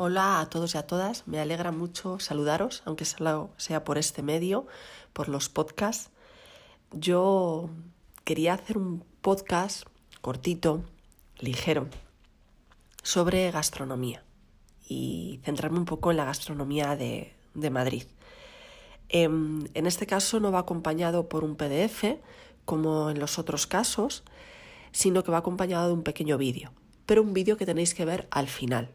Hola a todos y a todas, me alegra mucho saludaros, aunque sea por este medio, por los podcasts. Yo quería hacer un podcast cortito, ligero, sobre gastronomía y centrarme un poco en la gastronomía de, Madrid. Em, en este caso no va acompañado por un PDF, como en los otros casos, sino que va acompañado de un pequeño vídeo, pero un vídeo que tenéis que ver al final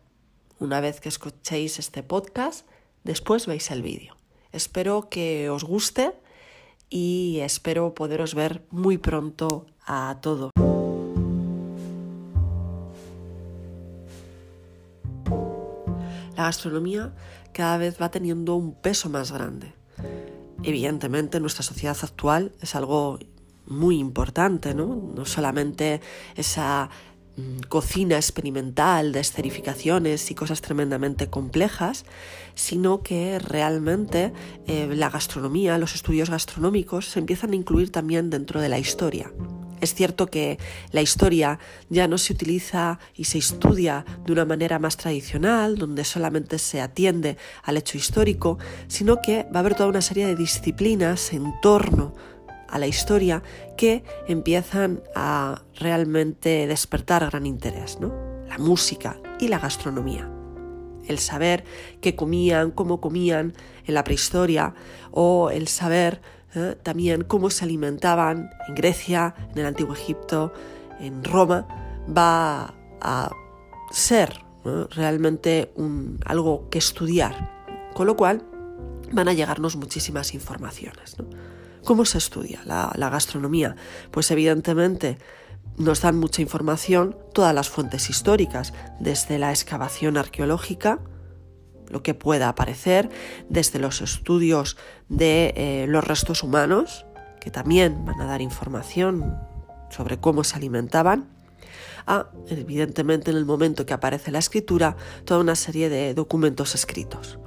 una vez que escuchéis este podcast, después veis el vídeo. Espero que os guste y espero poderos ver muy pronto a todos. La gastronomía cada vez va teniendo un peso más grande. Evidentemente, en nuestra sociedad actual es algo muy importante, ¿no? No solamente esa cocina experimental de esterificaciones y cosas tremendamente complejas, sino que realmente eh, la gastronomía, los estudios gastronómicos se empiezan a incluir también dentro de la historia. Es cierto que la historia ya no se utiliza y se estudia de una manera más tradicional, donde solamente se atiende al hecho histórico, sino que va a haber toda una serie de disciplinas en torno a la historia que empiezan a realmente despertar gran interés, ¿no? La música y la gastronomía. El saber qué comían, cómo comían en la prehistoria o el saber ¿eh? también cómo se alimentaban en Grecia, en el antiguo Egipto, en Roma, va a ser realmente un, algo que estudiar. Con lo cual van a llegarnos muchísimas informaciones. ¿no? ¿Cómo se estudia la, gastronomía? Pues evidentemente nos dan mucha información todas las fuentes históricas, desde la excavación arqueológica, lo que pueda aparecer, desde los estudios de eh, los restos humanos, que también van a dar información sobre cómo se alimentaban, a, evidentemente, en el momento que aparece la escritura, toda una serie de documentos escritos.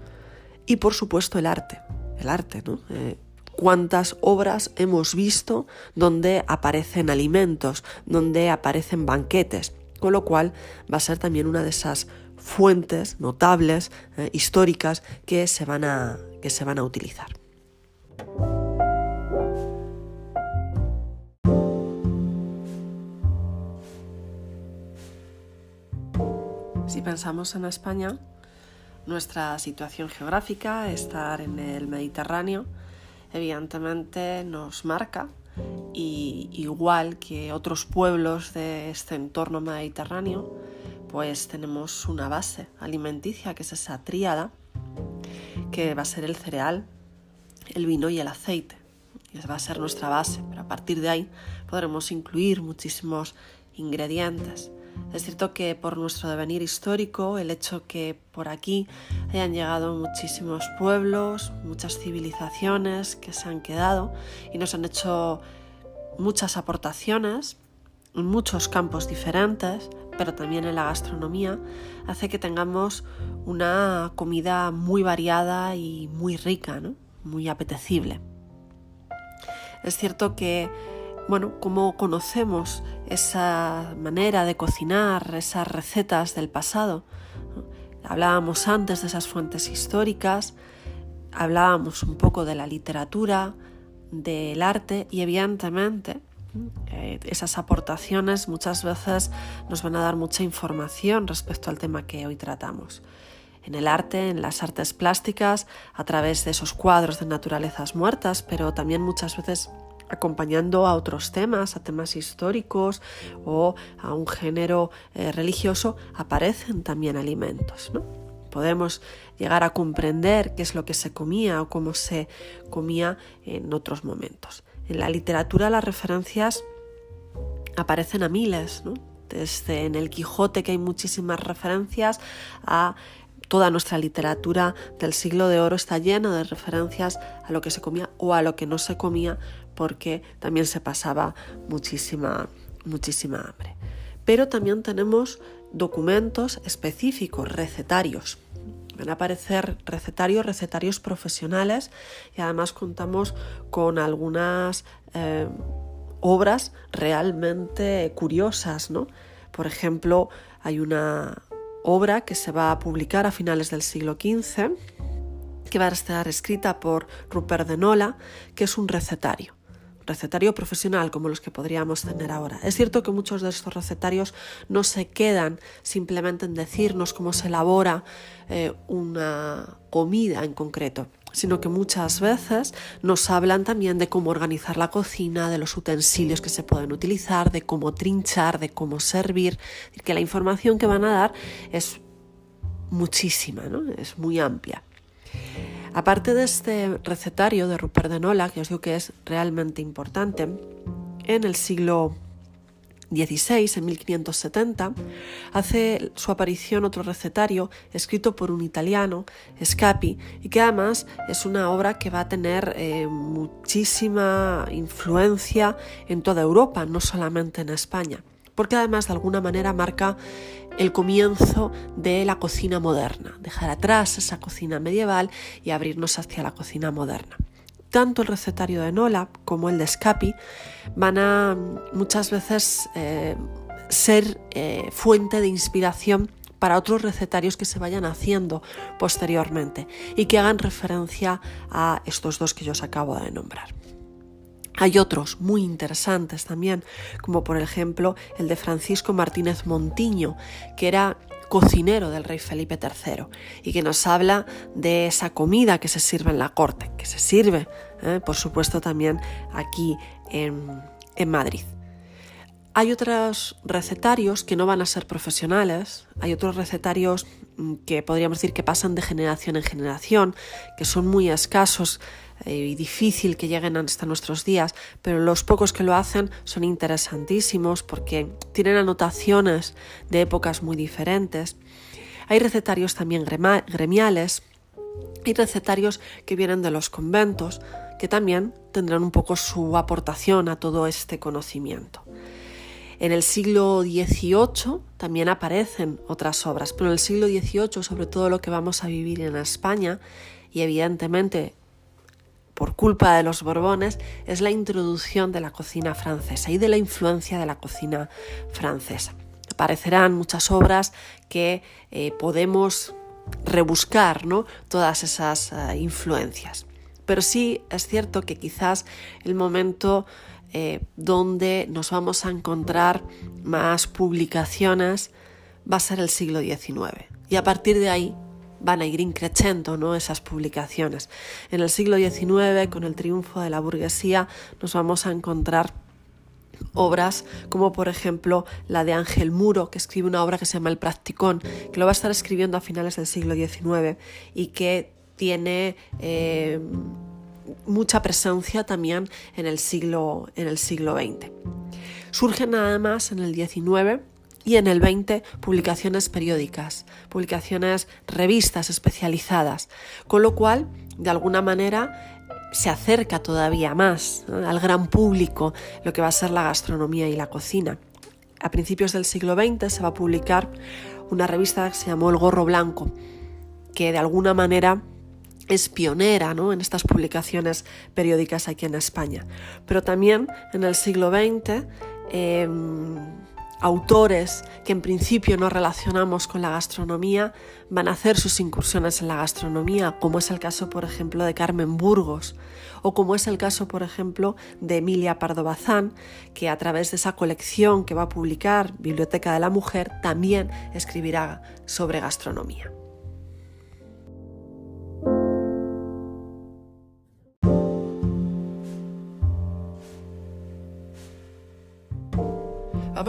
Y, por supuesto, el arte. El arte, ¿no? Eh, cuántas obras hemos visto donde aparecen alimentos, donde aparecen banquetes, con lo cual va a ser también una de esas fuentes notables, eh, históricas, que se, van a, que se van a utilizar. Si pensamos en España, nuestra situación geográfica, estar en el Mediterráneo, evidentemente nos marca y igual que otros pueblos de este entorno mediterráneo, pues tenemos una base alimenticia que es esa tríada que va a ser el cereal, el vino y el aceite. Y esa va a ser nuestra base, pero a partir de ahí podremos incluir muchísimos ingredientes. Es cierto que por nuestro devenir histórico, el hecho que por aquí hayan llegado muchísimos pueblos, muchas civilizaciones que se han quedado y nos han hecho muchas aportaciones en muchos campos diferentes, pero también en la gastronomía, hace que tengamos una comida muy variada y muy rica, muy apetecible. Es cierto que bueno, cómo conocemos esa manera de cocinar, esas recetas del pasado. Hablábamos antes de esas fuentes históricas, hablábamos un poco de la literatura, del arte y evidentemente eh, esas aportaciones muchas veces nos van a dar mucha información respecto al tema que hoy tratamos. En el arte, en las artes plásticas, a través de esos cuadros de naturalezas muertas, pero también muchas veces acompañando a otros temas, a temas históricos o a un género eh, religioso, aparecen también alimentos. ¿no? Podemos llegar a comprender qué es lo que se comía o cómo se comía en otros momentos. En la literatura las referencias aparecen a miles, desde en el Quijote que hay muchísimas referencias a toda nuestra literatura del siglo de oro está llena de referencias a lo que se comía o a lo que no se comía porque también se pasaba muchísima, muchísima hambre. Pero también tenemos documentos específicos, recetarios. Van a aparecer recetarios, recetarios profesionales y además contamos con algunas eh, obras realmente curiosas, ¿no? Por ejemplo, hay una obra que se va a publicar a finales del siglo XV, que va a estar escrita por Rupert de Nola, que es un recetario recetario profesional como los que podríamos tener ahora. Es cierto que muchos de estos recetarios no se quedan simplemente en decirnos cómo se elabora eh, una comida en concreto, sino que muchas veces nos hablan también de cómo organizar la cocina, de los utensilios que se pueden utilizar, de cómo trinchar, de cómo servir, que la información que van a dar es muchísima, ¿no? es muy amplia. Aparte de este recetario de Rupert de Nola, que os digo que es realmente importante, en el siglo XVI, en 1570, hace su aparición otro recetario escrito por un italiano, Scapi, y que además es una obra que va a tener eh, muchísima influencia en toda Europa, no solamente en España porque además de alguna manera marca el comienzo de la cocina moderna, dejar atrás esa cocina medieval y abrirnos hacia la cocina moderna. Tanto el recetario de Nola como el de Scapi van a muchas veces eh, ser eh, fuente de inspiración para otros recetarios que se vayan haciendo posteriormente y que hagan referencia a estos dos que yo os acabo de nombrar. Hay otros muy interesantes también, como por ejemplo el de Francisco Martínez Montiño, que era cocinero del rey Felipe III y que nos habla de esa comida que se sirve en la corte, que se sirve, ¿eh? por supuesto, también aquí en, Madrid. Hay otros recetarios que no van a ser profesionales, hay otros recetarios mm, que podríamos decir que pasan de generación en generación, que son muy escasos y difícil que lleguen hasta nuestros días, pero los pocos que lo hacen son interesantísimos porque tienen anotaciones de épocas muy diferentes. Hay recetarios también gremiales y recetarios que vienen de los conventos, que también tendrán un poco su aportación a todo este conocimiento. En el siglo XVIII también aparecen otras obras, pero en el siglo XVIII, sobre todo lo que vamos a vivir en España, y evidentemente por culpa de los Borbones es la introducción de la cocina francesa y de la influencia de la cocina francesa. Aparecerán muchas obras que eh, podemos rebuscar ¿no? todas esas eh, influencias. Pero sí es cierto que quizás el momento eh, donde nos vamos a encontrar más publicaciones va a ser el siglo XIX. Y a partir de ahí van a ir increciendo ¿no? esas publicaciones. En el siglo XIX, con el triunfo de la burguesía, nos vamos a encontrar obras como por ejemplo la de Ángel Muro, que escribe una obra que se llama El Practicón, que lo va a estar escribiendo a finales del siglo XIX y que tiene eh, mucha presencia también en el siglo, en el siglo XX. Surgen además en el XIX y en el 20 publicaciones periódicas, publicaciones revistas especializadas, con lo cual, de alguna manera, se acerca todavía más al gran público lo que va a ser la gastronomía y la cocina. A principios del siglo XX se va a publicar una revista que se llamó El Gorro Blanco, que de alguna manera es pionera ¿no? en estas publicaciones periódicas aquí en España. Pero también en el siglo XX, em, autores que en principio no relacionamos con la gastronomía van a hacer sus incursiones en la gastronomía, como es el caso, por ejemplo, de Carmen Burgos, o como es el caso, por ejemplo, de Emilia Pardo Bazán, que a través de esa colección que va a publicar Biblioteca de la Mujer también escribirá sobre gastronomía.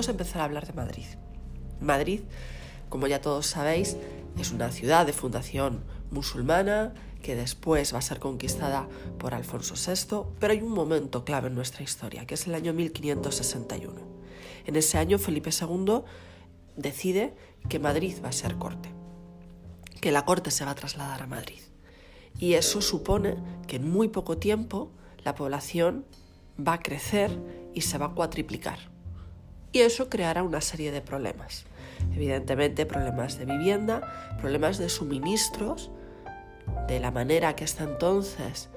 A empezar a hablar de Madrid. Madrid, como ya todos sabéis, es una ciudad de fundación musulmana que después va a ser conquistada por Alfonso VI, pero hay un momento clave en nuestra historia, que es el año 1561. En ese año Felipe II decide que Madrid va a ser corte, que la corte se va a trasladar a Madrid. Y eso supone que en muy poco tiempo la población va a crecer y se va a cuatriplicar y eso creará una serie de problemas. Evidentemente problemas de vivienda, problemas de suministros, de la manera que hasta entonces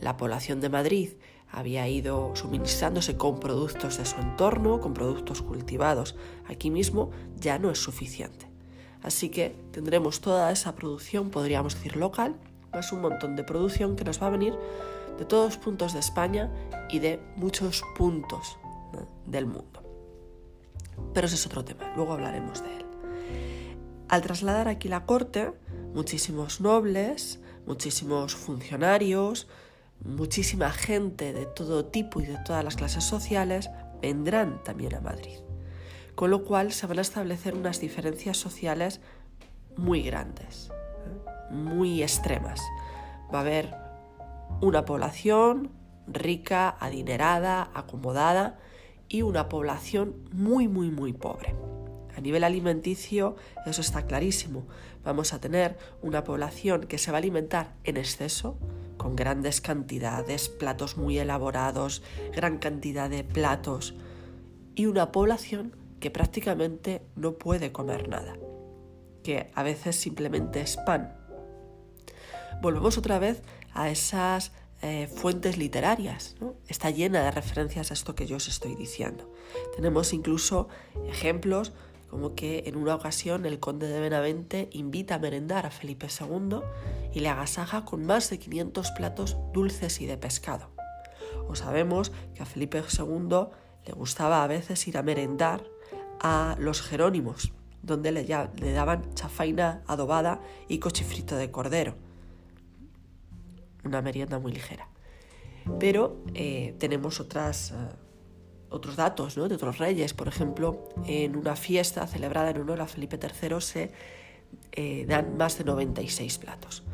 la población de Madrid había ido suministrándose con productos de su entorno, con productos cultivados aquí mismo, ya no es suficiente. Así que tendremos toda esa producción, podríamos decir local, más un montón de producción que nos va a venir de todos los puntos de España y de muchos puntos del mundo. Pero ese es otro tema, luego hablaremos de él. Al trasladar aquí la corte, muchísimos nobles, muchísimos funcionarios, muchísima gente de todo tipo y de todas las clases sociales vendrán también a Madrid. Con lo cual se van a establecer unas diferencias sociales muy grandes, ¿eh? muy extremas. Va a haber una población rica, adinerada, acomodada y una población muy, muy, muy pobre. A nivel alimenticio eso está clarísimo. Vamos a tener una población que se va a alimentar en exceso, con grandes cantidades, platos muy elaborados, gran cantidad de platos, y una población que prácticamente no puede comer nada, que a veces simplemente es pan. Volvemos otra vez a esas eh, fuentes literarias. Está llena de referencias a esto que yo os estoy diciendo. Tenemos incluso ejemplos como que en una ocasión el conde de Benavente invita a merendar a Felipe II y le agasaja con más de 500 platos dulces y de pescado. O sabemos que a Felipe II le gustaba a veces ir a merendar a los Jerónimos, donde le, le daban chafaina adobada y cochifrito de cordero. Una merienda muy ligera. Pero eh, tenemos otras... Eh, otros datos ¿no? de otros reyes. Por ejemplo, en una fiesta celebrada en honor a Felipe III se eh, dan más de 96 platos.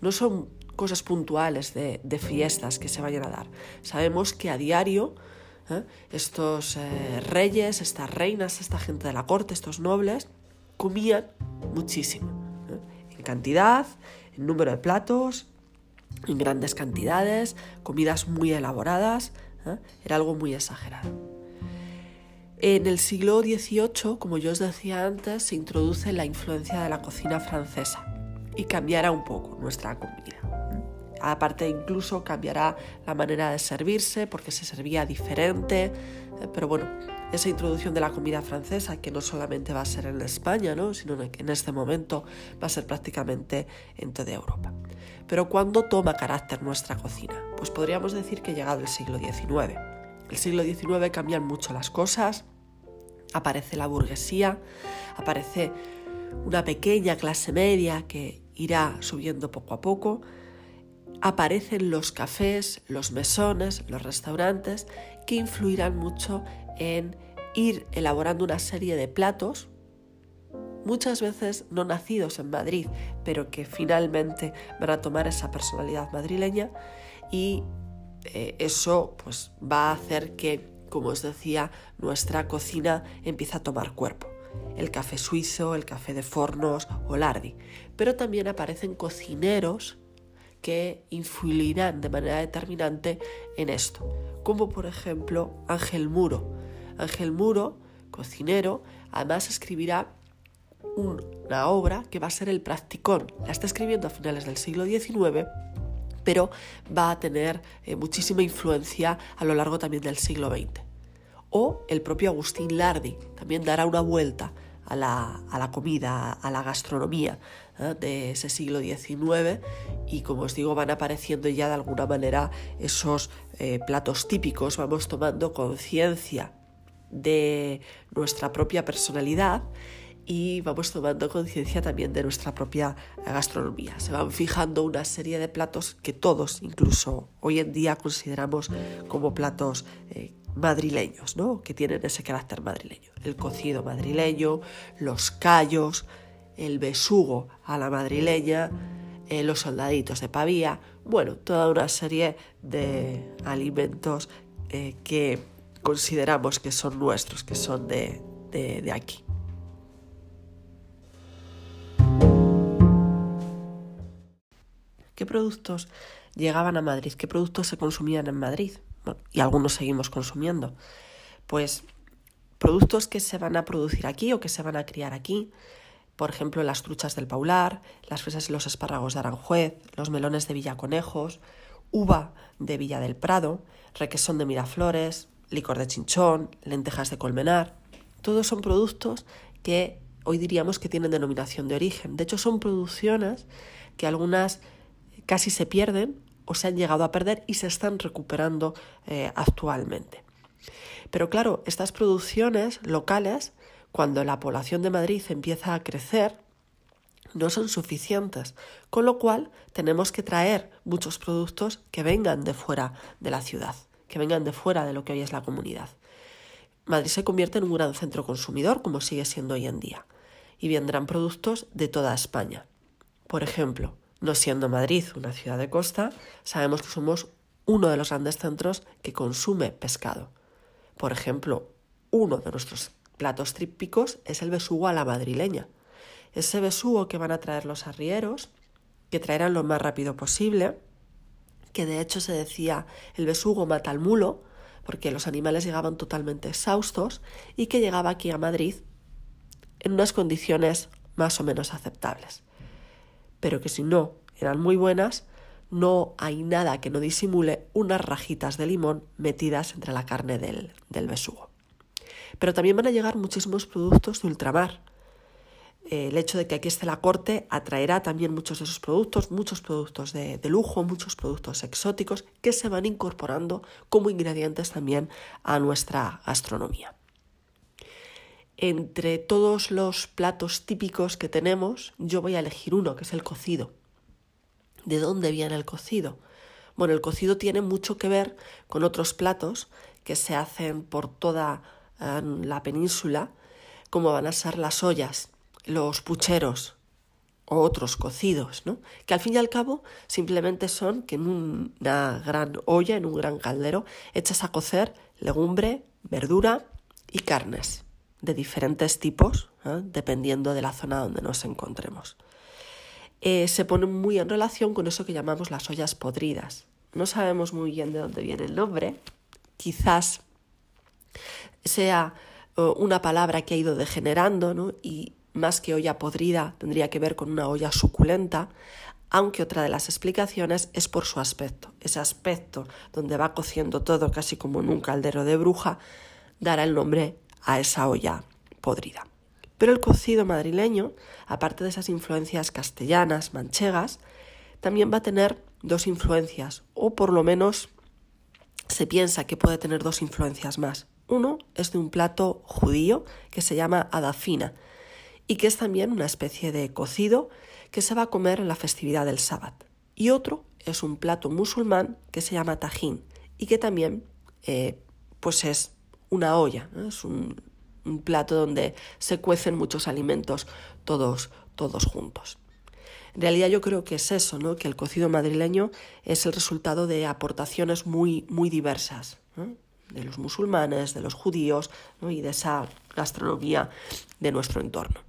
No son cosas puntuales de, fiestas que se vayan a dar. Sabemos que a diario estos reyes, estas reinas, esta gente de la corte, estos nobles, comían muchísimo. En cantidad, en número de platos, en grandes cantidades, comidas muy elaboradas, ¿eh? Era algo muy exagerado. En el siglo XVIII, como yo os decía antes, se introduce la influencia de la cocina francesa y cambiará un poco nuestra comida. Aparte incluso cambiará la manera de servirse porque se servía diferente, ¿eh? pero bueno, esa introducción de la comida francesa, que no solamente va a ser en España, ¿no? sino que en este momento va a ser prácticamente en toda Europa. Pero ¿cuándo toma carácter nuestra cocina? Pues podríamos decir que llegado el siglo XIX. El siglo XIX cambian mucho las cosas, aparece la burguesía, aparece una pequeña clase media que irá subiendo poco a poco, aparecen los cafés, los mesones, los restaurantes, que influirán mucho en ir elaborando una serie de platos muchas veces no nacidos en Madrid, pero que finalmente van a tomar esa personalidad madrileña y eh, eso pues va a hacer que, como os decía, nuestra cocina empiece a tomar cuerpo. El café suizo, el café de Fornos o Lardi. Pero también aparecen cocineros que influirán de manera determinante en esto, como por ejemplo Ángel Muro. Ángel Muro, cocinero, además escribirá una obra que va a ser el practicón. La está escribiendo a finales del siglo XIX, pero va a tener eh, muchísima influencia a lo largo también del siglo XX. O el propio Agustín Lardi también dará una vuelta a la, comida, a la gastronomía ¿eh? de ese siglo XIX y como os digo van apareciendo ya de alguna manera esos eh, platos típicos, vamos tomando conciencia de nuestra propia personalidad y vamos tomando conciencia también de nuestra propia gastronomía. Se van fijando una serie de platos que todos, incluso hoy en día, consideramos como platos eh, madrileños, ¿no? que tienen ese carácter madrileño. El cocido madrileño, los callos, el besugo a la madrileña, eh, los soldaditos de pavía, bueno, toda una serie de alimentos eh, que consideramos que son nuestros, que son de aquí. ¿Qué productos llegaban a Madrid? ¿Qué productos se consumían en Madrid? y algunos seguimos consumiendo. Pues productos que se van a producir aquí o que se van a criar aquí. Por ejemplo, las truchas del Paular, las fresas y los espárragos de Aranjuez, los melones de Villaconejos, uva de Villa del Prado, requesón de Miraflores, licor de chinchón, lentejas de colmenar. Todos son productos que hoy diríamos que tienen denominación de origen. De hecho, son producciones que algunas casi se pierden o se han llegado a perder y se están recuperando eh, actualmente. Pero claro, estas producciones locales, cuando la población de Madrid empieza a crecer, no son suficientes, con lo cual tenemos que traer muchos productos que vengan de fuera de la ciudad, que vengan de fuera de lo que hoy es la comunidad. Madrid se convierte en un gran centro consumidor, como sigue siendo hoy en día, y vendrán productos de toda España. Por ejemplo, no siendo Madrid una ciudad de costa, sabemos que somos uno de los grandes centros que consume pescado. Por ejemplo, uno de nuestros platos típicos es el besugo a la madrileña. Ese besugo que van a traer los arrieros, que traerán lo más rápido posible, que de hecho se decía el besugo mata al mulo, porque los animales llegaban totalmente exhaustos y que llegaba aquí a Madrid en unas condiciones más o menos aceptables. Pero que si no eran muy buenas, no hay nada que no disimule unas rajitas de limón metidas entre la carne del, del besugo. Pero también van a llegar muchísimos productos de ultramar. El hecho de que aquí esté la corte atraerá también muchos de esos productos, muchos productos de, lujo, muchos productos exóticos que se van incorporando como ingredientes también a nuestra gastronomía. Entre todos los platos típicos que tenemos, yo voy a elegir uno, que es el cocido. ¿De dónde viene el cocido? Bueno, el cocido tiene mucho que ver con otros platos que se hacen por toda la península, como van a ser las ollas, los pucheros o otros cocidos, ¿no? que al fin y al cabo simplemente son que en una gran olla, en un gran caldero, echas a cocer legumbre, verdura y carnes de diferentes tipos, ¿eh? dependiendo de la zona donde nos encontremos. Eh, se pone muy en relación con eso que llamamos las ollas podridas. No sabemos muy bien de dónde viene el nombre, quizás sea una palabra que ha ido degenerando, ¿no? Y más que olla podrida tendría que ver con una olla suculenta, aunque otra de las explicaciones es por su aspecto. Ese aspecto donde va cociendo todo casi como en un caldero de bruja dará el nombre a esa olla podrida. Pero el cocido madrileño, aparte de esas influencias castellanas, manchegas, también va a tener dos influencias, o por lo menos se piensa que puede tener dos influencias más. Uno es de un plato judío que se llama adafina y que es también una especie de cocido que se va a comer en la festividad del sábado. Y otro es un plato musulmán que se llama tajín y que también eh, pues es una olla, es un, plato donde se cuecen muchos alimentos todos, todos juntos. En realidad yo creo que es eso, ¿no? que el cocido madrileño es el resultado de aportaciones muy, muy diversas de los musulmanes, de los judíos y de esa gastronomía de nuestro entorno.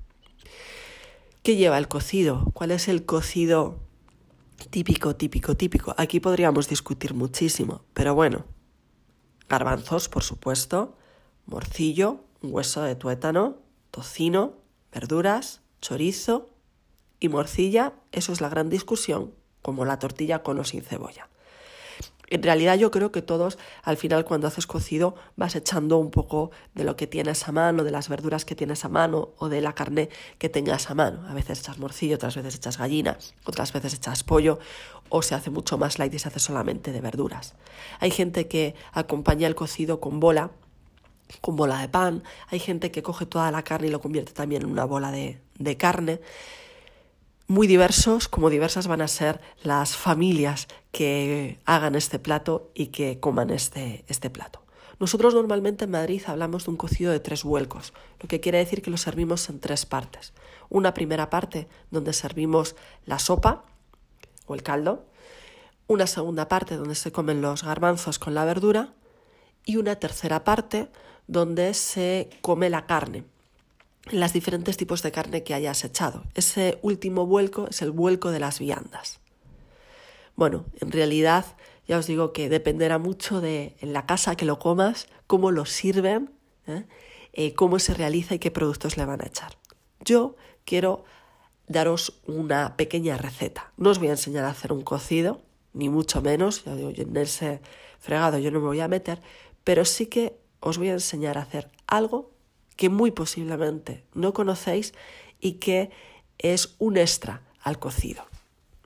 ¿Qué lleva el cocido? ¿Cuál es el cocido típico, típico, típico? Aquí podríamos discutir muchísimo, pero bueno, garbanzos, por supuesto, morcillo, hueso de tuétano, tocino, verduras, chorizo y morcilla, eso es la gran discusión, como la tortilla con o sin cebolla. En realidad yo creo que todos al final cuando haces cocido vas echando un poco de lo que tienes a mano, de las verduras que tienes a mano o de la carne que tengas a mano. A veces echas morcillo, otras veces echas gallina, otras veces echas pollo o se hace mucho más light y se hace solamente de verduras. Hay gente que acompaña el cocido con bola, con bola de pan, hay gente que coge toda la carne y lo convierte también en una bola de, de carne muy diversos, como diversas van a ser las familias que hagan este plato y que coman este, este plato. Nosotros normalmente en Madrid hablamos de un cocido de tres vuelcos, lo que quiere decir que lo servimos en tres partes. Una primera parte donde servimos la sopa o el caldo, una segunda parte donde se comen los garbanzos con la verdura y una tercera parte donde se come la carne, las diferentes tipos de carne que hayas echado. Ese último vuelco es el vuelco de las viandas. Bueno, en realidad ya os digo que dependerá mucho de en la casa que lo comas, cómo lo sirven, ¿eh? Eh, cómo se realiza y qué productos le van a echar. Yo quiero daros una pequeña receta. No os voy a enseñar a hacer un cocido, ni mucho menos, ya digo, en ese fregado yo no me voy a meter, pero sí que os voy a enseñar a hacer algo que muy posiblemente no conocéis y que es un extra al cocido.